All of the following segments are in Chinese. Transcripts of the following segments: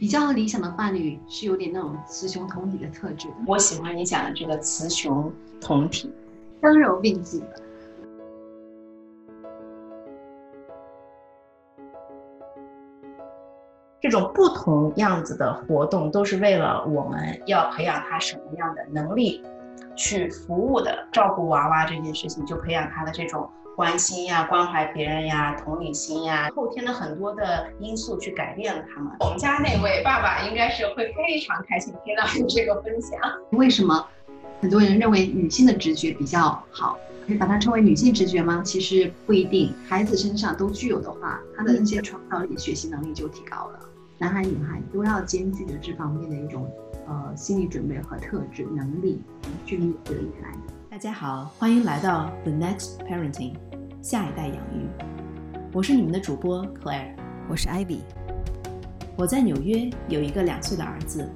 比较理想的伴侣是有点那种雌雄同体的特质的，我喜欢你讲的这个雌雄同体，刚柔并济的。这种不同样子的活动，都是为了我们要培养他什么样的能力，去服务的照顾娃娃这件事情，就培养他的这种关心呀、关怀别人呀、同理心呀。后天的很多的因素去改变了他们。我们家那位爸爸应该是会非常开心听到你这个分享。为什么很多人认为女性的直觉比较好？可以把它称为女性直觉吗？其实不一定。孩子身上都具有的话，他的那些创造力、学习能力就提高了。男孩、女孩都要兼具着这方面的一种呃心理准备和特质能力去弥补未来。大家好，欢迎来到 The Next Parenting，下一代养育。我是你们的主播 Claire，我是 Ivy。我在纽约有一个两岁的儿子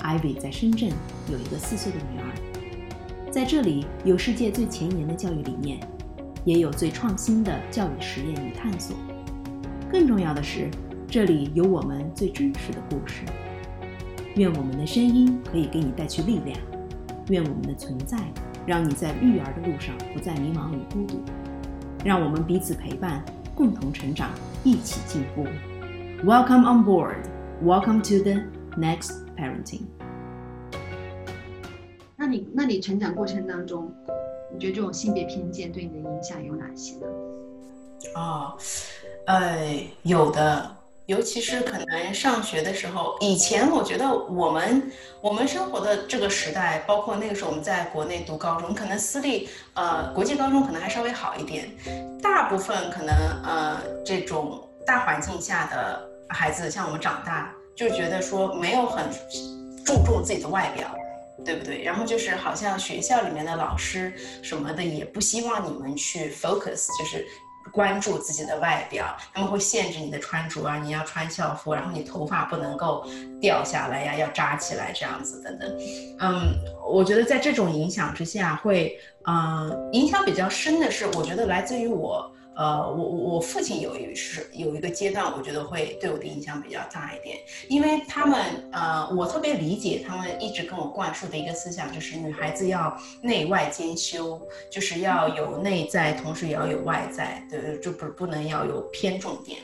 ，Ivy 在深圳有一个四岁的女儿。在这里有世界最前沿的教育理念，也有最创新的教育实验与探索。更重要的是。这里有我们最真实的故事。愿我们的声音可以给你带去力量，愿我们的存在让你在育儿的路上不再迷茫与孤独。让我们彼此陪伴，共同成长，一起进步。Welcome on board. Welcome to the next parenting. 那你，那你成长过程当中，你觉得这种性别偏见对你的影响有哪些呢？哦，呃，有的。尤其是可能上学的时候，以前我觉得我们我们生活的这个时代，包括那个时候我们在国内读高中，可能私立呃国际高中可能还稍微好一点，大部分可能呃这种大环境下的孩子，像我们长大就觉得说没有很注重自己的外表，对不对？然后就是好像学校里面的老师什么的也不希望你们去 focus，就是。关注自己的外表，他们会限制你的穿着啊，你要穿校服，然后你头发不能够掉下来呀，要扎起来这样子等等。嗯，我觉得在这种影响之下，会嗯影响比较深的是，我觉得来自于我。呃，我我父亲有一是有一个阶段，我觉得会对我的影响比较大一点，因为他们呃，我特别理解他们一直跟我灌输的一个思想，就是女孩子要内外兼修，就是要有内在，同时也要有外在，对，就不不能要有偏重点。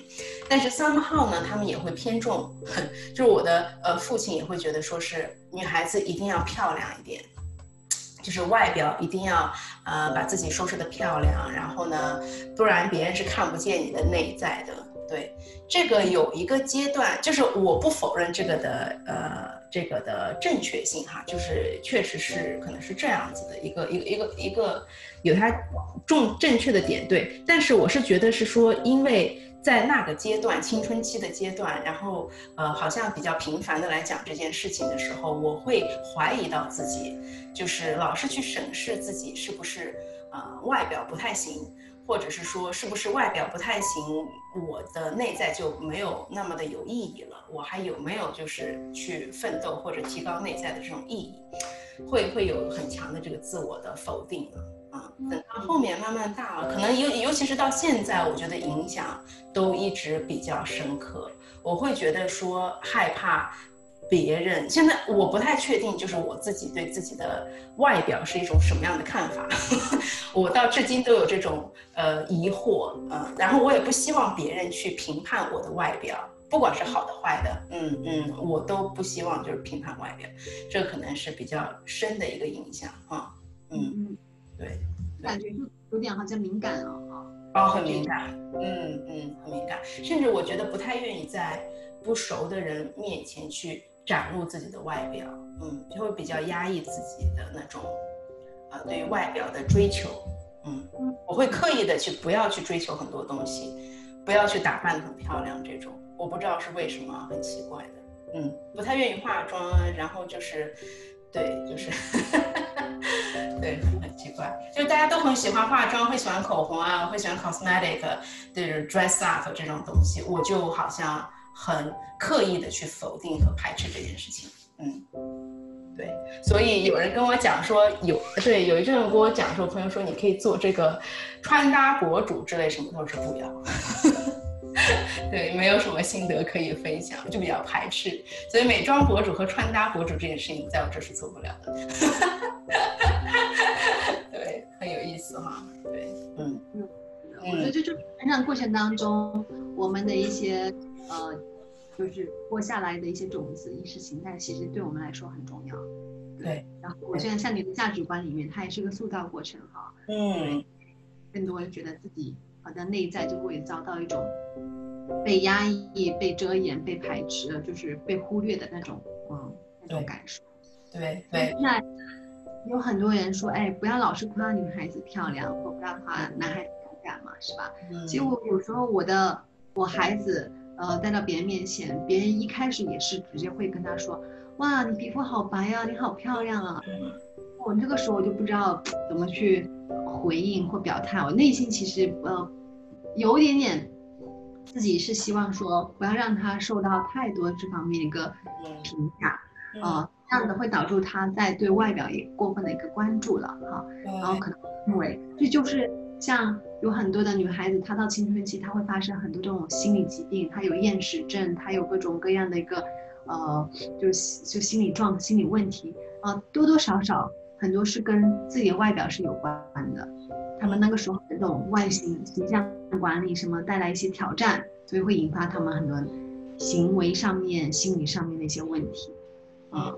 但是 somehow 呢，他们也会偏重，就是我的呃父亲也会觉得说是女孩子一定要漂亮一点。就是外表一定要，呃，把自己收拾的漂亮，然后呢，不然别人是看不见你的内在的。对，这个有一个阶段，就是我不否认这个的，呃，这个的正确性哈，就是确实是可能是这样子的一个一个一个一个有它重正确的点对，但是我是觉得是说因为。在那个阶段，青春期的阶段，然后呃，好像比较频繁的来讲这件事情的时候，我会怀疑到自己，就是老是去审视自己是不是呃外表不太行，或者是说是不是外表不太行，我的内在就没有那么的有意义了，我还有没有就是去奋斗或者提高内在的这种意义，会会有很强的这个自我的否定了。等到后面慢慢大了，可能尤尤其是到现在，我觉得影响都一直比较深刻。我会觉得说害怕别人，现在我不太确定，就是我自己对自己的外表是一种什么样的看法。我到至今都有这种呃疑惑，啊，然后我也不希望别人去评判我的外表，不管是好的坏的，嗯嗯，我都不希望就是评判外表，这可能是比较深的一个影响啊，嗯。对，感觉就有点好像敏感了啊。哦，很敏感，嗯嗯，很敏感，甚至我觉得不太愿意在不熟的人面前去展露自己的外表，嗯，就会比较压抑自己的那种，呃，对于外表的追求，嗯，我会刻意的去不要去追求很多东西，不要去打扮的很漂亮这种，我不知道是为什么，很奇怪的，嗯，不太愿意化妆，然后就是，对，就是。就大家都很喜欢化妆，会喜欢口红啊，会喜欢 cosmetic，就是 dress up 这种东西，我就好像很刻意的去否定和排斥这件事情。嗯，对，所以有人跟我讲说，有对有一阵跟我讲说，朋友说你可以做这个穿搭博主之类什么，我说不要。对，没有什么心得可以分享，就比较排斥。所以美妆博主和穿搭博主这件事情，在我这是做不了的。哈。对，嗯嗯，我觉得就就成长过程当中，我们的一些呃，就是播下来的一些种子，意识形态，其实对我们来说很重要。对，然后我觉得像你的价值观里面，它也是个塑造过程哈。嗯，更多人觉得自己好像内在就会遭到一种被压抑、被遮掩、被排斥，就是被忽略的那种，嗯，那种感受。对对。那有很多人说，哎，不要老是夸女孩子漂亮，或不要夸男孩子勇敢嘛，是吧？嗯。其实我有时候我的我孩子，呃，带到别人面前，别人一开始也是直接会跟他说。哇，你皮肤好白呀，你好漂亮啊！我这个时候我就不知道怎么去回应或表态。我内心其实呃有一点点，自己是希望说不要让他受到太多这方面一个评价，啊，这样子会导致他在对外表也过分的一个关注了哈。然后可能因为这就是像有很多的女孩子，她到青春期，她会发生很多这种心理疾病，她有厌食症，她有各种各样的一个。呃，就是就心理状、心理问题啊，多多少少很多是跟自己的外表是有关的。他们那个时候这种外形形象管理什么带来一些挑战，所以会引发他们很多行为上面、心理上面的一些问题，啊。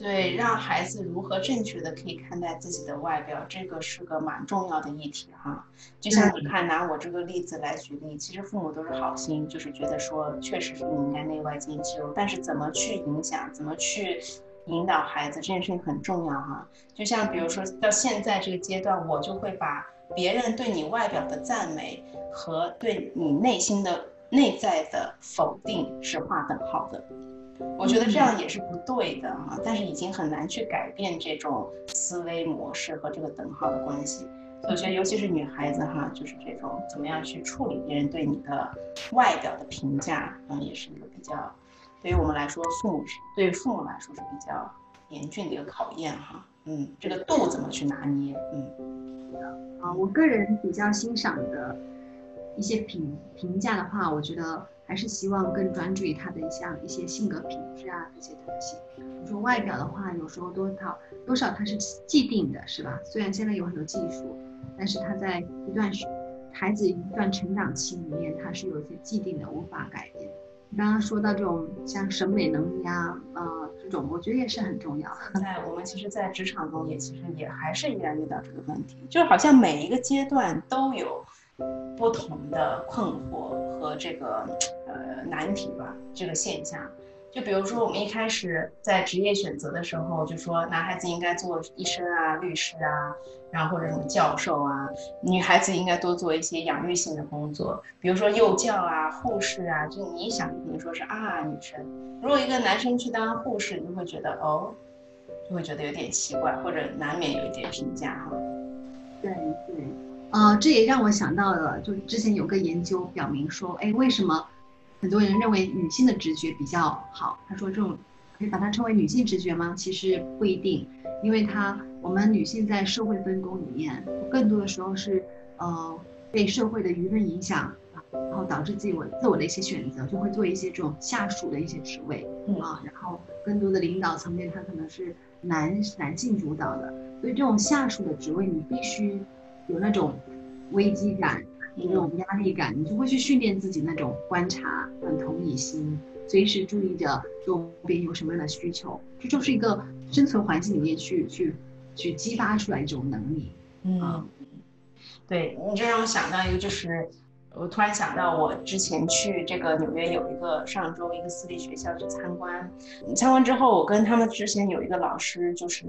对，让孩子如何正确的可以看待自己的外表，这个是个蛮重要的议题哈。就像你看，拿我这个例子来举例，其实父母都是好心，就是觉得说，确实是你应该内外兼修，但是怎么去影响，怎么去引导孩子，这件事情很重要哈。就像比如说到现在这个阶段，我就会把别人对你外表的赞美和对你内心的内在的否定是划等号的。我觉得这样也是不对的哈，但是已经很难去改变这种思维模式和这个等号的关系。所以我觉得，尤其是女孩子哈，就是这种怎么样去处理别人对你的外表的评价，嗯，也是一个比较，对于我们来说，父母是对父母来说是比较严峻的一个考验哈。嗯，这个度怎么去拿捏？嗯，啊，我个人比较欣赏的一些评评价的话，我觉得。还是希望更专注于他的一项一些性格品质啊这些东西。你说外表的话，有时候多少多少它是既定的，是吧？虽然现在有很多技术，但是他在一段时孩子一段成长期里面，他是有一些既定的，无法改变。你刚刚说到这种像审美能力啊，呃，这种我觉得也是很重要。在我们其实，在职场中也其实也还是依然遇到这个问题，就好像每一个阶段都有。不同的困惑和这个呃难题吧，这个现象，就比如说我们一开始在职业选择的时候，就说男孩子应该做医生啊、律师啊，然后或者什么教授啊，女孩子应该多做一些养育性的工作，比如说幼教啊、护士啊。就你一想，你说是啊，女生。如果一个男生去当护士，你就会觉得哦，就会觉得有点奇怪，或者难免有一点评价哈。对对。呃，这也让我想到了，就之前有个研究表明说，哎，为什么很多人认为女性的直觉比较好？他说这种可以把它称为女性直觉吗？其实不一定，因为它我们女性在社会分工里面，更多的时候是呃被社会的舆论影响，然后导致自己我自我的一些选择，就会做一些这种下属的一些职位啊，然后更多的领导层面，它可能是男男性主导的，所以这种下属的职位，你必须。有那种危机感，有那种压力感，你就会去训练自己那种观察、很同理心，随时注意着周边有什么样的需求，这就是一个生存环境里面去去去激发出来一种能力。嗯，对你这让我想到一个，就是我突然想到，我之前去这个纽约有一个上周一个私立学校去参观，参观之后，我跟他们之前有一个老师就是。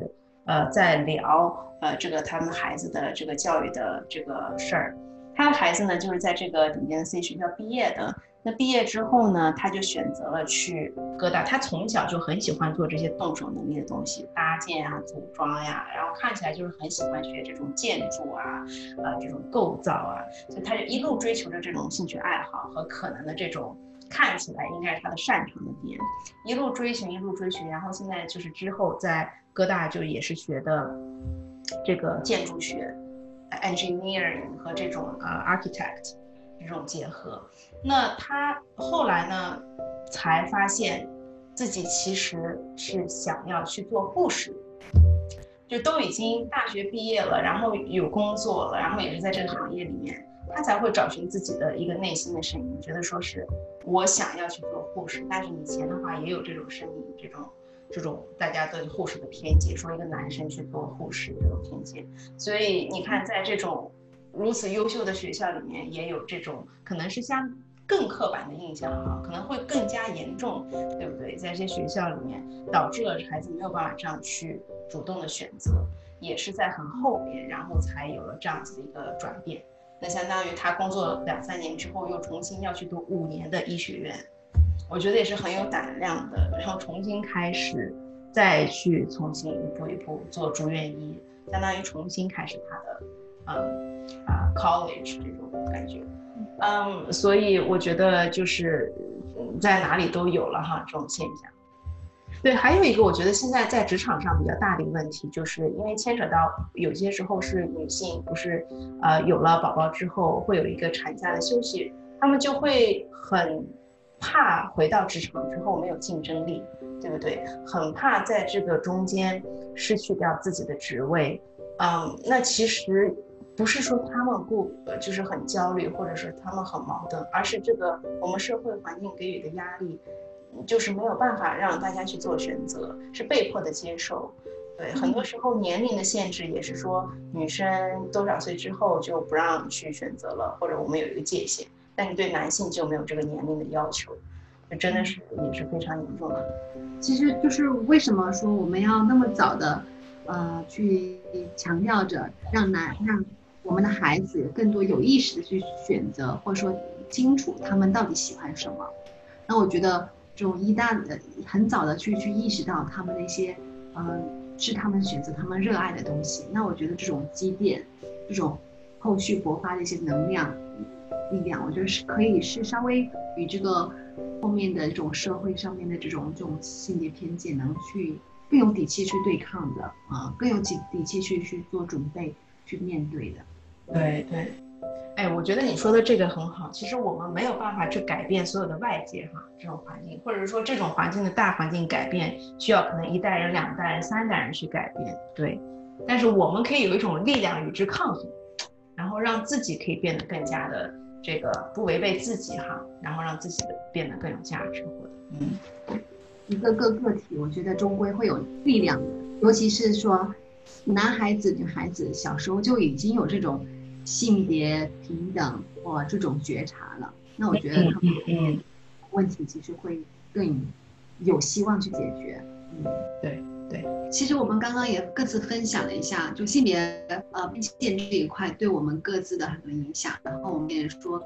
呃，在聊呃这个他们孩子的这个教育的这个事儿，他的孩子呢就是在这个顶尖的私立学校毕业的。那毕业之后呢，他就选择了去哥大。他从小就很喜欢做这些动手能力的东西，搭建啊、组装呀，然后看起来就是很喜欢学这种建筑啊、呃这种构造啊，所以他就一路追求着这种兴趣爱好和可能的这种看起来应该是他的擅长的点，一路追寻，一路追寻，然后现在就是之后在。哥大就也是学的这个建筑学，engineering 和这种呃 architect，这种结合。那他后来呢，才发现自己其实是想要去做护士，就都已经大学毕业了，然后有工作了，然后也是在这个行业里面，他才会找寻自己的一个内心的声音，觉得说是我想要去做护士。但是以前的话也有这种声音，这种这种大家对护士的偏见，说一个男生去做护士这种偏见。所以你看，在这种如此优秀的学校里面，也有这种可能是相。更刻板的印象哈，可能会更加严重，对不对？在这些学校里面，导致了孩子没有办法这样去主动的选择，也是在很后面，然后才有了这样子的一个转变。那相当于他工作两三年之后，又重新要去读五年的医学院，我觉得也是很有胆量的。然后重新开始，再去重新一步一步做住院医，相当于重新开始他的，嗯啊，college 这种感觉。嗯，所以我觉得就是在哪里都有了哈这种现象。对，还有一个我觉得现在在职场上比较大的一个问题，就是因为牵扯到有些时候是女性不是呃有了宝宝之后会有一个产假的休息，她们就会很怕回到职场之后没有竞争力，对不对？很怕在这个中间失去掉自己的职位。嗯，那其实。不是说他们不就是很焦虑，或者是他们很矛盾，而是这个我们社会环境给予的压力，就是没有办法让大家去做选择，是被迫的接受。对，很多时候年龄的限制也是说女生多少岁之后就不让去选择了，或者我们有一个界限，但是对男性就没有这个年龄的要求，这真的是也是非常严重的。其实就是为什么说我们要那么早的，呃，去强调着让男让。我们的孩子更多有意识的去选择，或者说清楚他们到底喜欢什么。那我觉得这种一大的很早的去去意识到他们那些，嗯，是他们选择他们热爱的东西。那我觉得这种积淀，这种后续勃发的一些能量、力量，我觉得是可以是稍微与这个后面的这种社会上面的这种这种性别偏见能去更有底气去对抗的啊，更有底底气去去做准备去面对的。对对，哎，我觉得你说的这个很好。其实我们没有办法去改变所有的外界哈这种环境，或者说这种环境的大环境改变，需要可能一代人、两代人、三代人去改变。对，但是我们可以有一种力量与之抗衡，然后让自己可以变得更加的这个不违背自己哈，然后让自己的变得更有价值。或者，嗯，一个个个体，我觉得终归会有力量的，尤其是说男孩子、女孩子小时候就已经有这种。性别平等或这种觉察了，那我觉得他们问题其实会更有希望去解决。嗯，对对。其实我们刚刚也各自分享了一下，就性别呃偏见这一块对我们各自的很多影响，然后我们也说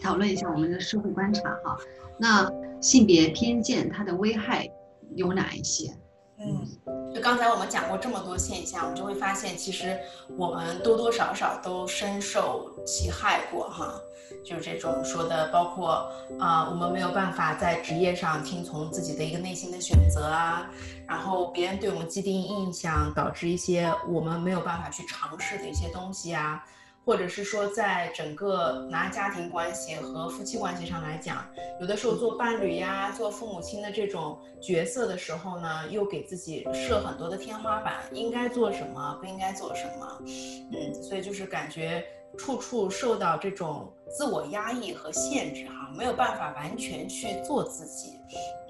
讨论一下我们的社会观察哈。那性别偏见它的危害有哪一些？嗯，就刚才我们讲过这么多现象，我们就会发现，其实我们多多少少都深受其害过哈。就是这种说的，包括啊，我们没有办法在职业上听从自己的一个内心的选择啊，然后别人对我们既定印象，导致一些我们没有办法去尝试的一些东西啊。或者是说，在整个拿家庭关系和夫妻关系上来讲，有的时候做伴侣呀、做父母亲的这种角色的时候呢，又给自己设很多的天花板，应该做什么，不应该做什么，嗯，所以就是感觉处处受到这种自我压抑和限制，哈，没有办法完全去做自己。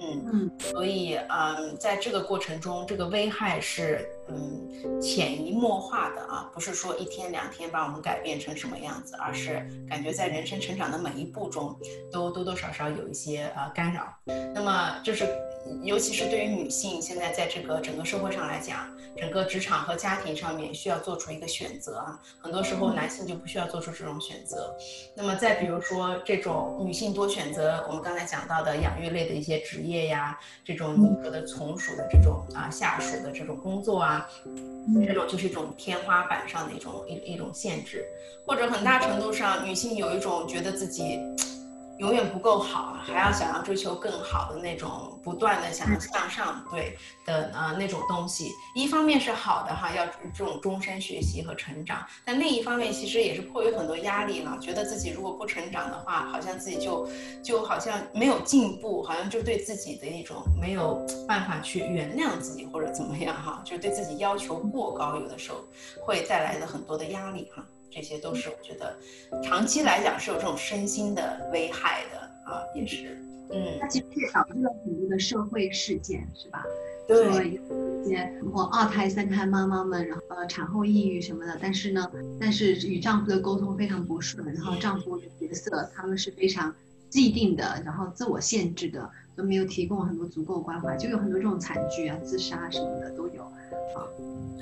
嗯嗯，所以嗯，在这个过程中，这个危害是嗯潜移默化的啊，不是说一天两天把我们改变成什么样子，而是感觉在人生成长的每一步中，都多多少少有一些呃干扰。那么就是。尤其是对于女性，现在在这个整个社会上来讲，整个职场和家庭上面需要做出一个选择啊。很多时候男性就不需要做出这种选择。那么再比如说这种女性多选择，我们刚才讲到的养育类的一些职业呀，这种你说的从属的这种啊下属的这种工作啊，这种就是一种天花板上的一种一一种限制，或者很大程度上女性有一种觉得自己。永远不够好，还要想要追求更好的那种，不断的想要向上，对的啊那种东西。一方面是好的哈，要这种终身学习和成长，但另一方面其实也是迫于很多压力了，觉得自己如果不成长的话，好像自己就就好像没有进步，好像就对自己的一种没有办法去原谅自己或者怎么样哈，就对自己要求过高，有的时候会带来的很多的压力哈。这些都是我觉得，长期来讲是有这种身心的危害的啊，也是，嗯，它其实也导致了很多的社会事件，是吧？对，一些或二胎、三胎妈妈们，然后呃产后抑郁什么的，但是呢，但是与丈夫的沟通非常不顺，然后丈夫的角色他们是非常既定的，然后自我限制的，都没有提供很多足够关怀，就有很多这种惨剧啊、自杀什么的都有啊。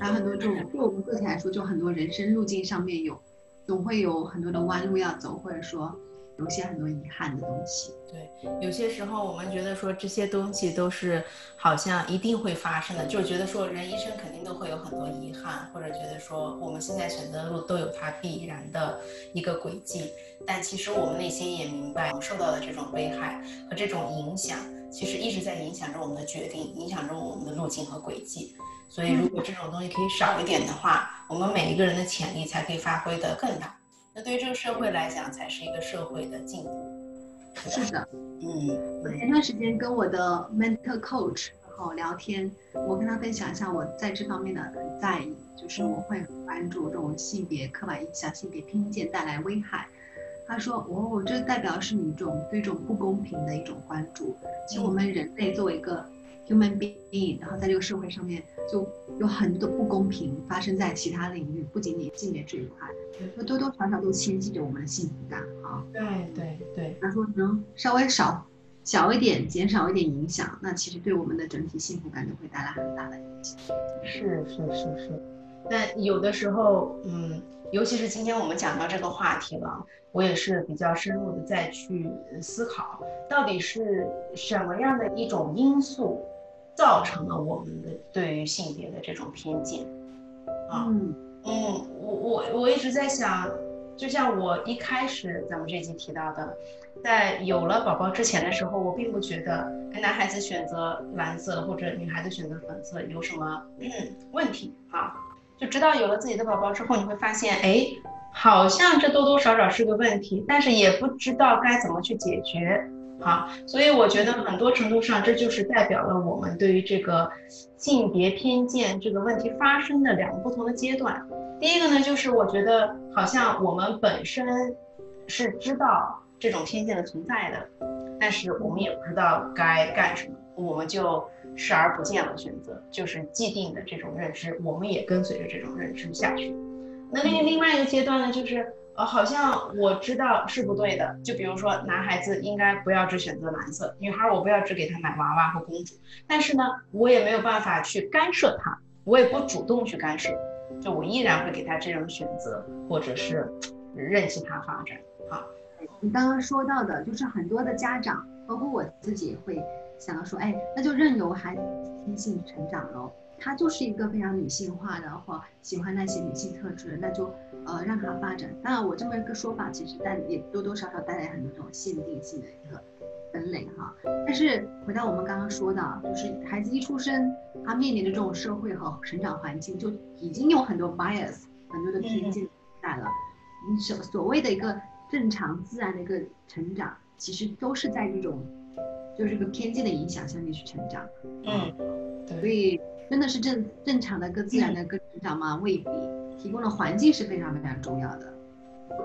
还有很多这种，对我们个体来说，就很多人生路径上面有，总会有很多的弯路要走，或者说有些很多遗憾的东西。对，有些时候我们觉得说这些东西都是好像一定会发生的，就觉得说人一生肯定都会有很多遗憾，或者觉得说我们现在选择的路都有它必然的一个轨迹。但其实我们内心也明白，我们受到的这种危害和这种影响，其实一直在影响着我们的决定，影响着我们的路径和轨迹。所以，如果这种东西可以少一点的话，我们每一个人的潜力才可以发挥的更大。那对于这个社会来讲，才是一个社会的进步。是的，嗯，我前段时间跟我的 mentor coach 然后聊天，我跟他分享一下我在这方面的很在意，就是我会很关注这种性别刻板印象、性别偏见带来危害。他说，哦，这代表是你一种对这种不公平的一种关注。其实我们人类作为一个 human being，然后在这个社会上面。就有很多不公平发生在其他领域，不仅仅性别这一块，多多少少都牵系着我们的幸福感啊。对对对，他说能稍微少小一点，减少一点影响，那其实对我们的整体幸福感都会带来很大的影响。是是是是，那有的时候，嗯，尤其是今天我们讲到这个话题了，我也是比较深入的再去思考，到底是什么样的一种因素。造成了我们的对于性别的这种偏见，啊，嗯，我我我一直在想，就像我一开始咱们这集提到的，在有了宝宝之前的时候，我并不觉得男孩子选择蓝色或者女孩子选择粉色有什么嗯问题啊，就直到有了自己的宝宝之后，你会发现，哎，好像这多多少少是个问题，但是也不知道该怎么去解决。好，所以我觉得很多程度上，这就是代表了我们对于这个性别偏见这个问题发生的两个不同的阶段。第一个呢，就是我觉得好像我们本身是知道这种偏见的存在的，但是我们也不知道该干什么，我们就视而不见了，选择就是既定的这种认知，我们也跟随着这种认知下去。那另另外一个阶段呢，就是。呃，好像我知道是不对的。就比如说，男孩子应该不要只选择蓝色，女孩我不要只给他买娃娃和公主。但是呢，我也没有办法去干涉他，我也不主动去干涉，就我依然会给他这种选择，或者是任其他发展。好，你刚刚说到的，就是很多的家长，包括我自己，会想到说，哎，那就任由孩子天性成长喽。他就是一个非常女性化的，或喜欢那些女性特质，那就呃让他发展。当然，我这么一个说法，其实但也多多少少带来很多这种限定性的一个分类哈。但是回到我们刚刚说的，就是孩子一出生，他面临的这种社会和成长环境就已经有很多 bias，很多的偏见在了。你所所谓的一个正常自然的一个成长，其实都是在这种就是这个偏见的影响下面去成长。嗯，对。所以。真的是正正常的、更自然的、更成长吗？未必。提供的环境是非常非常重要的。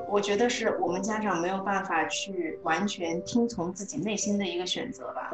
我觉得是我们家长没有办法去完全听从自己内心的一个选择吧，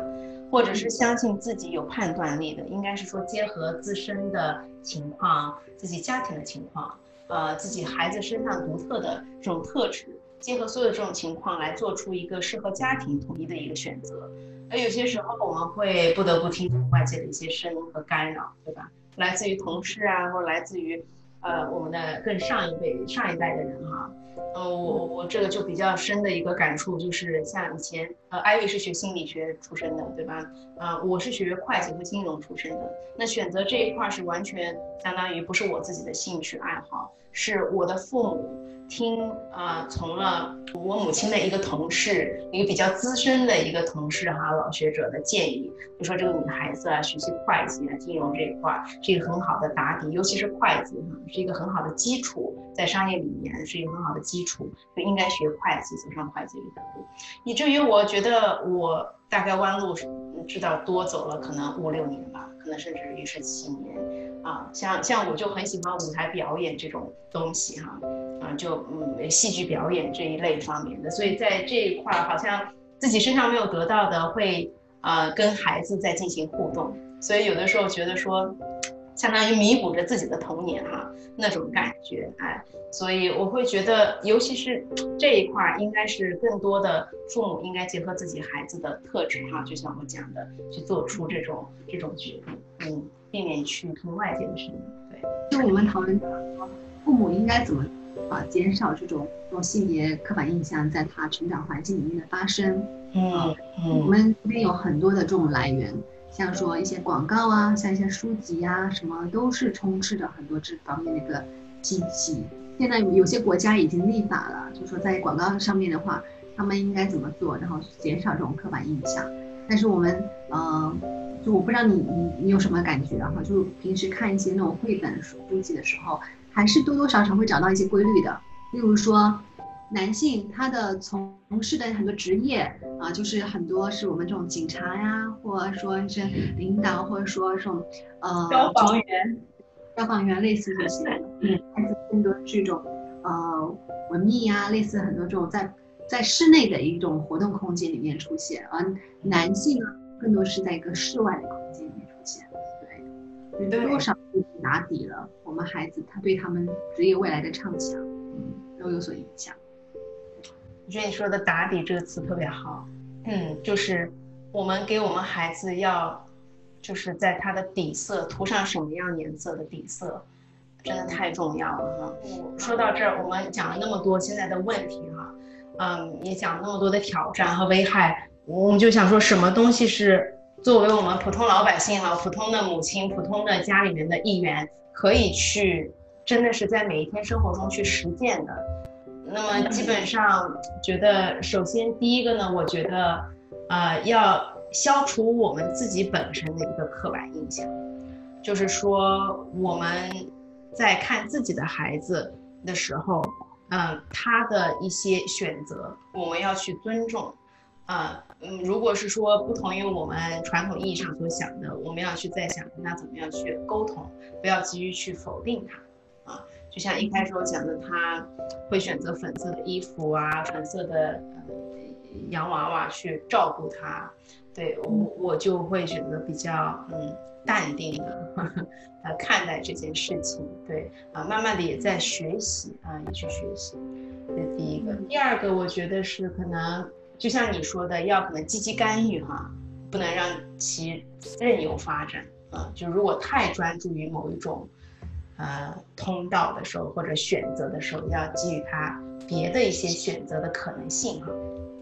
或者是相信自己有判断力的。应该是说结合自身的情况、自己家庭的情况，呃，自己孩子身上独特的这种特质，结合所有这种情况来做出一个适合家庭统一的一个选择。而有些时候，我们会不得不听从外界的一些声音和干扰，对吧？来自于同事啊，或来自于，呃，我们的更上一辈、上一代的人哈。呃，我我这个就比较深的一个感触，就是像以前，呃，艾薇是学心理学出身的，对吧？啊，我是学会计和金融出身的。那选择这一块是完全相当于不是我自己的兴趣爱好，是我的父母。听啊，从了我母亲的一个同事，一个比较资深的一个同事哈，老学者的建议，就说这个女孩子啊，学习会计啊、金融这一块是一个很好的打底，尤其是会计哈，是一个很好的基础，在商业里面是一个很好的基础，就应该学会计，走上会计这条路。以至于我觉得我大概弯路知道多走了可能五六年吧，可能甚至于是七年。啊，像像我就很喜欢舞台表演这种东西哈，就嗯戏剧表演这一类方面的，所以在这一块好像自己身上没有得到的，会啊跟孩子在进行互动，所以有的时候觉得说，相当于弥补着自己的童年哈那种感觉，哎，所以我会觉得，尤其是这一块应该是更多的父母应该结合自己孩子的特质哈，就像我讲的，去做出这种这种决定，嗯。避免去听外界的声音。对，就我们讨论，父母应该怎么啊减少这种这种性别刻板印象在他成长环境里面的发生。嗯嗯。我们这边有很多的这种来源，像说一些广告啊，像一些书籍啊，什么都是充斥着很多这方面的一个信息。现在有些国家已经立法了，就说在广告上面的话，他们应该怎么做，然后减少这种刻板印象。但是我们，嗯。就我不知道你你你有什么感觉哈？就平时看一些那种绘本书籍的时候，还是多多少少会找到一些规律的。例如说，男性他的从事的很多职业啊，就是很多是我们这种警察呀，或者说是领导，或者说这种呃消防员、消防员类似这些，嗯，孩子更多这种呃文秘呀，类似很多这种在在室内的一种活动空间里面出现，而男性呢？更多是在一个室外的空间里面多少打底了我们孩子他对他们职业未来的畅想，嗯，都有所影响。我觉得你说的“打底”这个词特别好，嗯，就是我们给我们孩子要，就是在他的底色涂上什么样颜色的底色，真的太重要了哈。说到这儿，我们讲了那么多现在的问题哈，嗯，也讲了那么多的挑战和危害。我们就想说，什么东西是作为我们普通老百姓哈，普通的母亲、普通的家里面的一员，可以去真的是在每一天生活中去实践的。那么基本上觉得，首先第一个呢，我觉得，呃，要消除我们自己本身的一个刻板印象，就是说我们在看自己的孩子的时候，嗯，他的一些选择，我们要去尊重。啊，嗯，如果是说不同于我们传统意义上所想的，我们要去再想跟他怎么样去沟通，不要急于去否定他，啊，就像一开始我讲的，他会选择粉色的衣服啊，粉色的呃洋娃娃去照顾他，对我我就会选择比较嗯淡定的呵呵呃看待这件事情，对啊，慢慢的也在学习啊，也去学习，这第一个，第二个我觉得是可能。就像你说的，要可能积极干预哈，不能让其任由发展啊。就如果太专注于某一种，呃，通道的时候或者选择的时候，要给予他别的一些选择的可能性哈。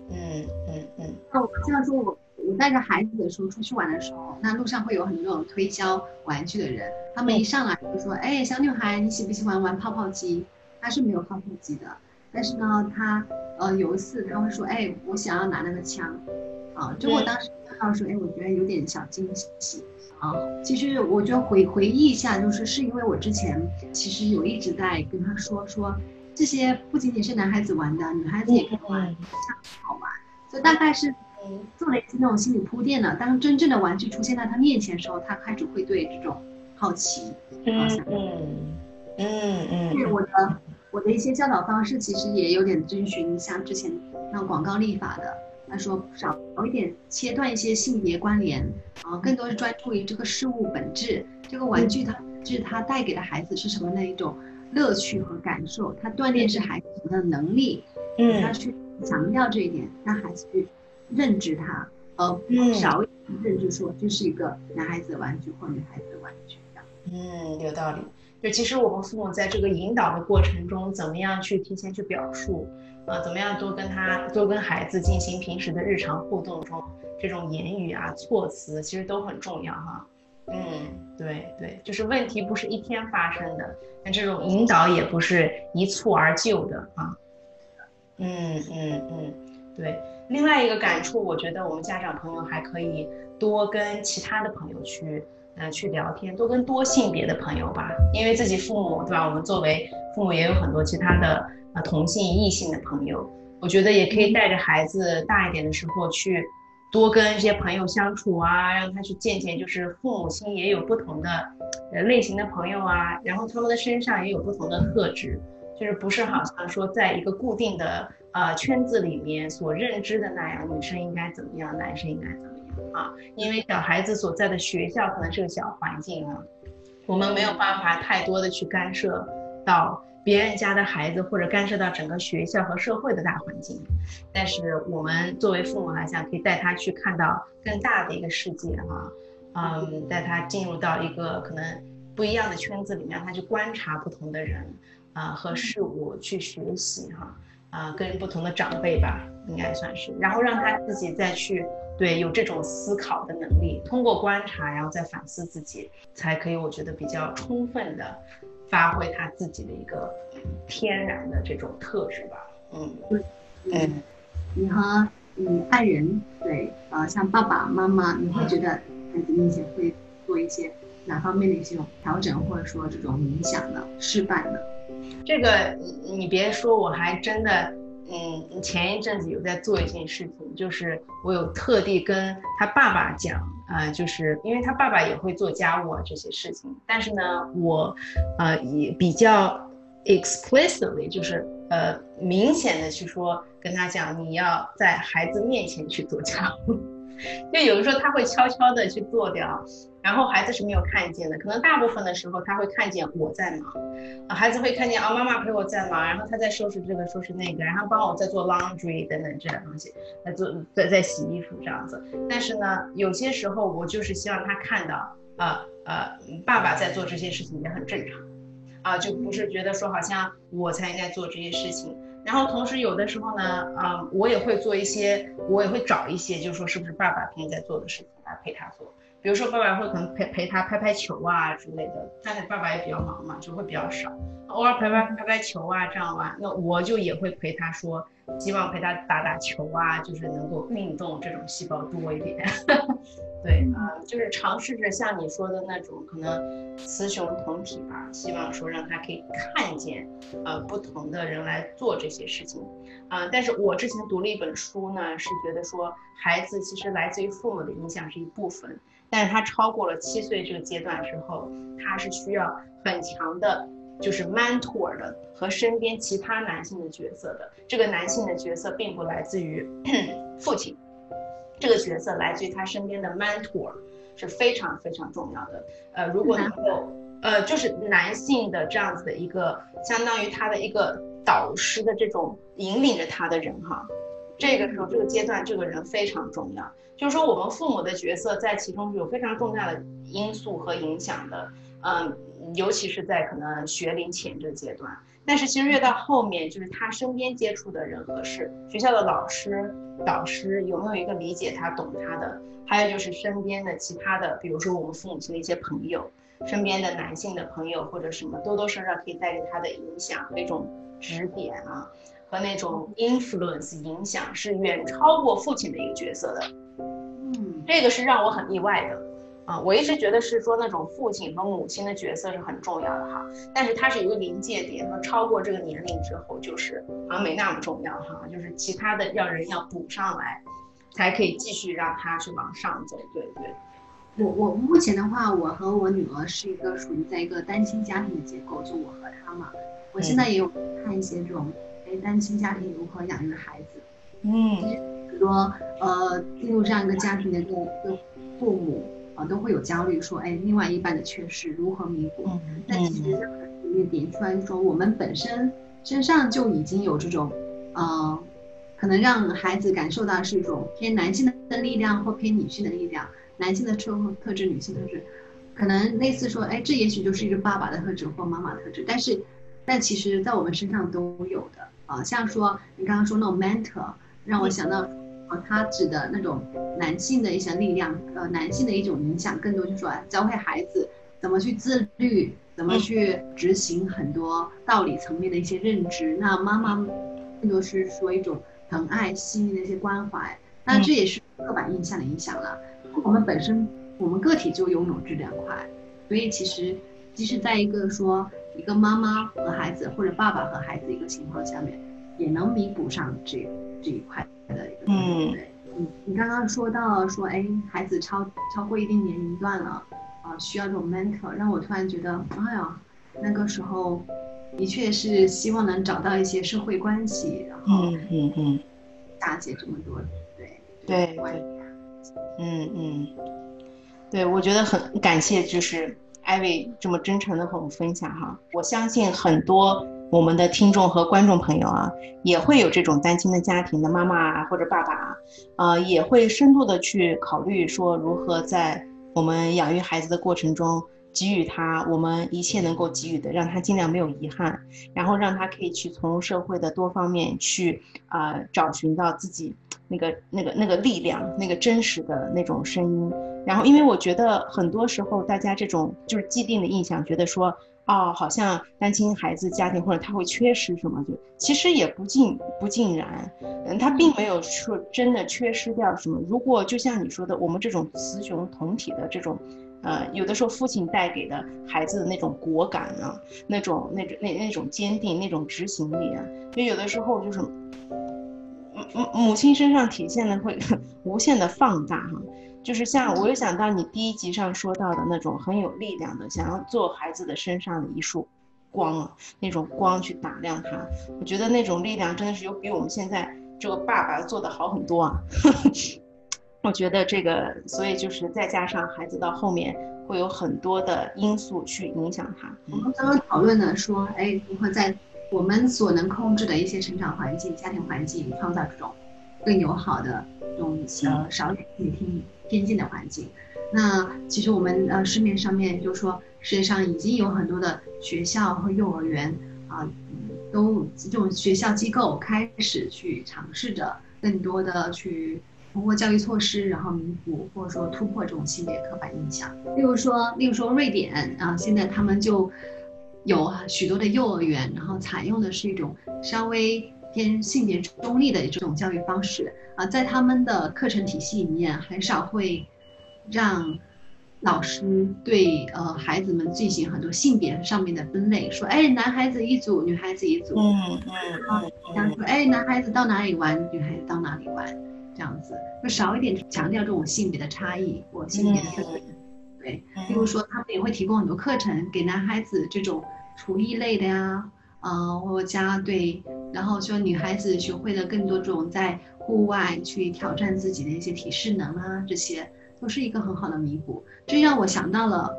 嗯嗯嗯。那我像说我我带着孩子的时候出去玩的时候，那路上会有很多种推销玩具的人，他们一上来就说：“哎，小女孩，你喜不喜欢玩泡泡机？”他是没有泡泡机的，但是呢，他。呃，有一次他会说，哎，我想要拿那个枪，啊，就我当时看到说，哎，我觉得有点小惊喜，啊，其实我觉得回回忆一下，就是是因为我之前其实有一直在跟他说说，这些不仅仅是男孩子玩的，女孩子也可以玩，枪好玩，所以大概是做了一些那种心理铺垫的。当真正的玩具出现在他面前的时候，他开始会对这种好奇，嗯嗯嗯嗯，对我的。我的一些教导方式其实也有点遵循像之前那广告立法的，他说少一点切断一些性别关联，啊，更多是专注于这个事物本质，这个玩具它就是它带给的孩子是什么那一种乐趣和感受，它锻炼是孩子的能力，嗯，他去强调这一点，让孩子去认知它，呃，少一点认知说这是一个男孩子的玩具或女孩子的玩具，嗯，有道理。就其实我们父母在这个引导的过程中，怎么样去提前去表述，啊，怎么样多跟他多跟孩子进行平时的日常互动中，这种言语啊、措辞其实都很重要哈。嗯，对对，就是问题不是一天发生的，但这种引导也不是一蹴而就的啊。嗯嗯嗯，对。另外一个感触，我觉得我们家长朋友还可以多跟其他的朋友去，呃，去聊天，多跟多性别的朋友吧，因为自己父母对吧？我们作为父母也有很多其他的呃同性异性的朋友，我觉得也可以带着孩子大一点的时候去多跟这些朋友相处啊，让他去见见，就是父母亲也有不同的呃类型的朋友啊，然后他们的身上也有不同的特质，就是不是好像说在一个固定的。呃，圈子里面所认知的那样，女生应该怎么样，男生应该怎么样啊？因为小孩子所在的学校可能是个小环境啊，我们没有办法太多的去干涉到别人家的孩子，或者干涉到整个学校和社会的大环境。但是我们作为父母来讲，可以带他去看到更大的一个世界哈，嗯，带他进入到一个可能不一样的圈子里面，他去观察不同的人啊和事物，去学习哈。啊，跟不同的长辈吧，应该算是，然后让他自己再去对有这种思考的能力，通过观察，然后再反思自己，才可以，我觉得比较充分的发挥他自己的一个天然的这种特质吧。嗯，嗯，你和你爱人对，呃，像爸爸妈妈，你会觉得孩子面前会做一些哪方面的一些调整，或者说这种影响的示范的？这个你别说，我还真的，嗯，前一阵子有在做一件事情，就是我有特地跟他爸爸讲，啊，就是因为他爸爸也会做家务啊这些事情，但是呢，我，呃，也比较 explicitly，就是呃明显的去说跟他讲，你要在孩子面前去做家务，就有的时候他会悄悄的去做掉。然后孩子是没有看见的，可能大部分的时候他会看见我在忙，啊，孩子会看见啊妈妈陪我在忙，然后他在收拾这个收拾那个，然后帮我在做 laundry 等等这样东西，在做在在洗衣服这样子。但是呢，有些时候我就是希望他看到，啊呃，爸爸在做这些事情也很正常，啊，就不是觉得说好像我才应该做这些事情。然后同时有的时候呢，啊，我也会做一些，我也会找一些，就是说是不是爸爸平时在做的事情来陪他做。比如说，爸爸会可能陪陪他拍拍球啊之类的，但是爸爸也比较忙嘛，就会比较少，偶尔陪拍拍拍球啊这样玩。那我就也会陪他说，希望陪他打打球啊，就是能够运动这种细胞多一点。对啊，就是尝试着像你说的那种，可能雌雄同体吧，希望说让他可以看见，呃，不同的人来做这些事情。啊，但是我之前读了一本书呢，是觉得说孩子其实来自于父母的影响是一部分。但是他超过了七岁这个阶段之后，他是需要很强的，就是 mentor 的和身边其他男性的角色的。这个男性的角色并不来自于 父亲，这个角色来自于他身边的 mentor，是非常非常重要的。呃，如果能够，呃，就是男性的这样子的一个，相当于他的一个导师的这种引领着他的人哈。这个时候，这个阶段，这个人非常重要。就是说，我们父母的角色在其中是有非常重要的因素和影响的。嗯，尤其是在可能学龄前这个阶段。但是其实越到后面，就是他身边接触的人和事，学校的老师、导师有没有一个理解他、懂他的？还有就是身边的其他的，比如说我们父母亲的一些朋友，身边的男性的朋友或者什么，多多少少可以带给他的影响和一种指点啊。和那种 influence 影响是远超过父亲的一个角色的，嗯，这个是让我很意外的，啊，我一直觉得是说那种父亲和母亲的角色是很重要的哈，但是它是有个临界点，说超过这个年龄之后就是好像没那么重要哈，就是其他的要人要补上来，才可以继续让他去往上走，对对。我我目前的话，我和我女儿是一个属于在一个单亲家庭的结构，就我和她嘛，我现在也有看一些这种。单亲家庭如何养育孩子？嗯，很多呃进入这样一个家庭的一个父母啊，都会有焦虑，说哎，另外一半的缺失如何弥补？但其实这里面点出来说，我们本身身上就已经有这种，呃，可能让孩子感受到是一种偏男性的力量或偏女性的力量，男性的特特质，女性特质，可能类似说，哎，这也许就是一个爸爸的特质或妈妈特质，但是，但其实在我们身上都有的。啊，像说你刚刚说那种 mentor，让我想到呃，他指的那种男性的一些力量，呃，男性的一种影响，更多就是说教会孩子怎么去自律，怎么去执行很多道理层面的一些认知。那妈妈更多是说一种疼爱、细腻的一些关怀。那这也是刻板印象的影响了。我们本身，我们个体就拥有这两块，所以其实，即使在一个说一个妈妈和孩子，或者爸爸和孩子一个情况下面，也能弥补上这这一块。的一个嗯，对，你你刚刚说到说，哎，孩子超超过一定年龄段了，啊，需要这种 mentor，让我突然觉得，哎呀，那个时候的确是希望能找到一些社会关系，然后嗯嗯嗯，大姐这么多，对对对，嗯嗯，对我觉得很感谢，就是艾薇这么真诚的和我们分享哈，我相信很多。我们的听众和观众朋友啊，也会有这种单亲的家庭的妈妈啊或者爸爸，呃，也会深度的去考虑说如何在我们养育孩子的过程中给予他我们一切能够给予的，让他尽量没有遗憾，然后让他可以去从社会的多方面去啊找寻到自己那个那个那个力量，那个真实的那种声音。然后，因为我觉得很多时候大家这种就是既定的印象，觉得说。哦，好像单亲孩子家庭或者他会缺失什么，就其实也不尽不尽然，嗯，他并没有说真的缺失掉什么。如果就像你说的，我们这种雌雄同体的这种，呃，有的时候父亲带给的孩子的那种果敢啊，那种那种那那种坚定，那种执行力啊，就有的时候就是，母母母亲身上体现的会 无限的放大哈。就是像我又想到你第一集上说到的那种很有力量的，想要做孩子的身上的一束光啊，那种光去打亮他。我觉得那种力量真的是有比我们现在这个爸爸做的好很多啊。我觉得这个，所以就是再加上孩子到后面会有很多的因素去影响他。我们刚刚讨论的说，哎，如何在我们所能控制的一些成长环境、家庭环境，创造这种更友好的这种呃少点倾听。偏见的环境，那其实我们呃市面上面就说，世界上已经有很多的学校和幼儿园啊，都这种学校机构开始去尝试着更多的去通过教育措施，然后弥补或者说突破这种性别刻板印象。例如说，例如说瑞典啊，现在他们就有许多的幼儿园，然后采用的是一种稍微。偏性别中立的这种教育方式啊，在他们的课程体系里面，很少会让老师对呃孩子们进行很多性别上面的分类，说哎男孩子一组，女孩子一组，嗯嗯，这样说哎男孩子到哪里玩，女孩子到哪里玩，这样子就少一点强调这种性别的差异或性别的特征。对，比如说他们也会提供很多课程给男孩子这种厨艺类的呀。啊，或家对，然后说女孩子学会了更多这种在户外去挑战自己的一些体适能啊，这些都是一个很好的弥补。这让我想到了，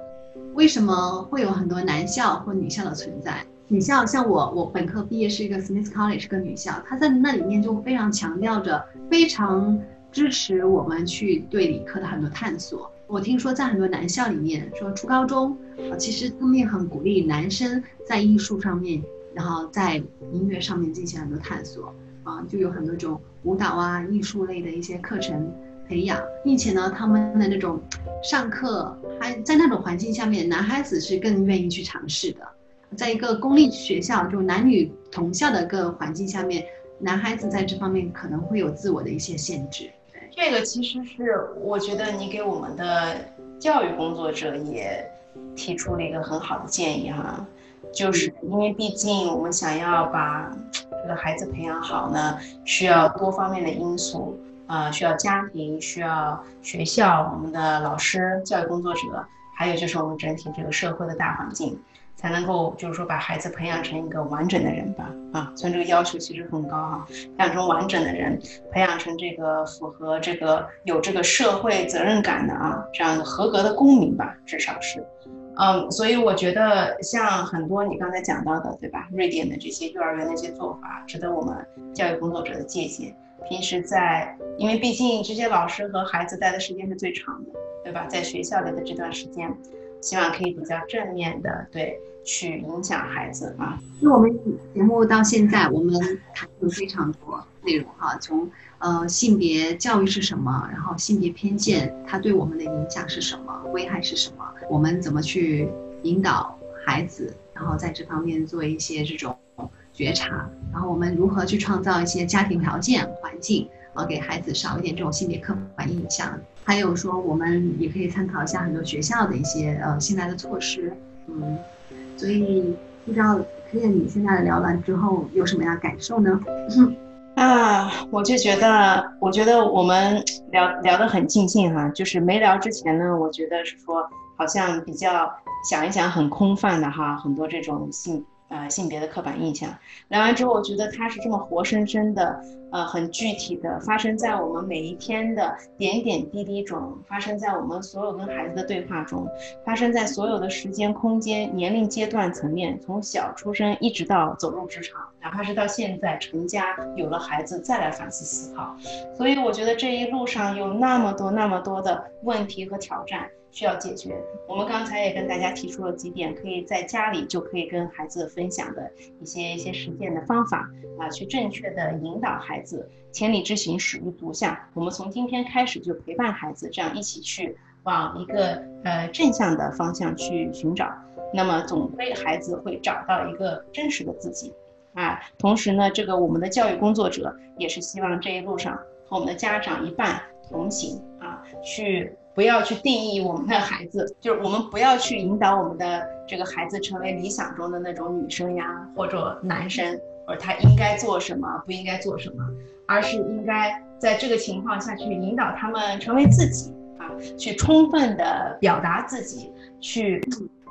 为什么会有很多男校或女校的存在？女校像我，我本科毕业是一个 Smith College 是个女校，她在那里面就非常强调着，非常支持我们去对理科的很多探索。我听说在很多男校里面，说初高中啊，其实他们也很鼓励男生在艺术上面。然后在音乐上面进行很多探索啊，就有很多种舞蹈啊、艺术类的一些课程培养，并且呢，他们的那种上课还在那种环境下面，男孩子是更愿意去尝试的。在一个公立学校，就男女同校的个环境下面，男孩子在这方面可能会有自我的一些限制。这个其实是我觉得你给我们的教育工作者也提出了一个很好的建议哈。就是因为毕竟我们想要把这个孩子培养好呢，需要多方面的因素啊，需要家庭，需要学校，我们的老师、教育工作者，还有就是我们整体这个社会的大环境，才能够就是说把孩子培养成一个完整的人吧。啊，虽然这个要求其实很高哈，培养成完整的人，培养成这个符合这个有这个社会责任感的啊，这样的合格的公民吧，至少是。嗯，所以我觉得像很多你刚才讲到的，对吧？瑞典的这些幼儿园的一些做法，值得我们教育工作者的借鉴。平时在，因为毕竟这些老师和孩子待的时间是最长的，对吧？在学校里的这段时间，希望可以比较正面的对去影响孩子啊。因为我们节目到现在，我们谈了非常多内容哈，从呃性别教育是什么，然后性别偏见它对我们的影响是什么，危害是什么，我们怎么去引导孩子，然后在这方面做一些这种觉察，然后我们如何去创造一些家庭条件环境。呃，给孩子少一点这种性别刻板印象，还有说我们也可以参考一下很多学校的一些呃现在的措施，嗯，所以不知道可燕你现在聊完之后有什么样感受呢？啊，我就觉得，我觉得我们聊聊得很尽兴哈，就是没聊之前呢，我觉得是说好像比较想一想很空泛的哈，很多这种性。呃，性别的刻板印象，聊完之后，我觉得它是这么活生生的，呃，很具体的发生在我们每一天的点点滴滴中，发生在我们所有跟孩子的对话中，发生在所有的时间、空间、年龄阶段层面，从小出生一直到走入职场，哪怕是到现在成家有了孩子再来反思思考，所以我觉得这一路上有那么多那么多的问题和挑战。需要解决。我们刚才也跟大家提出了几点，可以在家里就可以跟孩子分享的一些一些实践的方法啊，去正确的引导孩子。千里之行，始于足下。我们从今天开始就陪伴孩子，这样一起去往一个呃正向的方向去寻找。那么总归孩子会找到一个真实的自己啊。同时呢，这个我们的教育工作者也是希望这一路上和我们的家长一半同行啊，去。不要去定义我们的孩子，就是我们不要去引导我们的这个孩子成为理想中的那种女生呀，或者男生，或者他应该做什么，不应该做什么，而是应该在这个情况下去引导他们成为自己啊，去充分的表达自己，去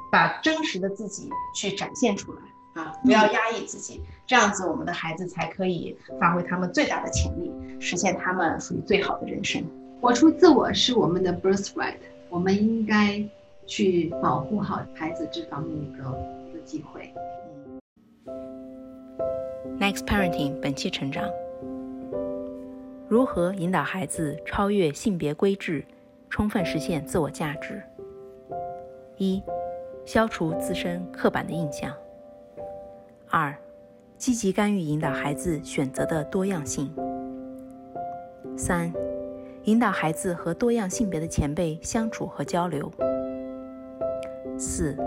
把真实的自己去展现出来啊，不要压抑自己，这样子我们的孩子才可以发挥他们最大的潜力，实现他们属于最好的人生。活出自我是我们的 birthright，我们应该去保护好孩子这方面一个一个机会。Next parenting 本期成长，如何引导孩子超越性别规制，充分实现自我价值？一、消除自身刻板的印象。二、积极干预引导孩子选择的多样性。三。引导孩子和多样性别的前辈相处和交流。四，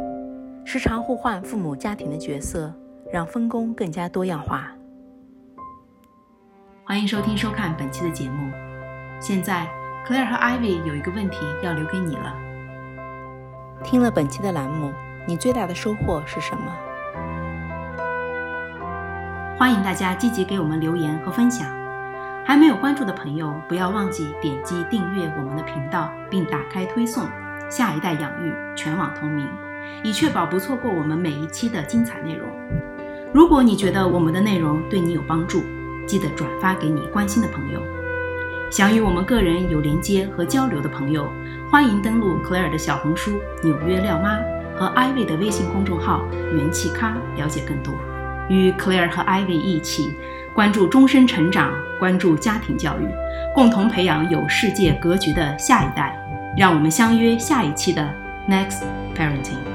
时常互换父母家庭的角色，让分工更加多样化。欢迎收听收看本期的节目。现在，Claire 和 Ivy 有一个问题要留给你了。听了本期的栏目，你最大的收获是什么？欢迎大家积极给我们留言和分享。还没有关注的朋友，不要忘记点击订阅我们的频道，并打开推送。下一代养育全网同名，以确保不错过我们每一期的精彩内容。如果你觉得我们的内容对你有帮助，记得转发给你关心的朋友。想与我们个人有连接和交流的朋友，欢迎登录 Claire 的小红书“纽约廖妈”和 Ivy 的微信公众号“元气咖”，了解更多。与 Claire 和 Ivy 一起。关注终身成长，关注家庭教育，共同培养有世界格局的下一代。让我们相约下一期的 Next Parenting。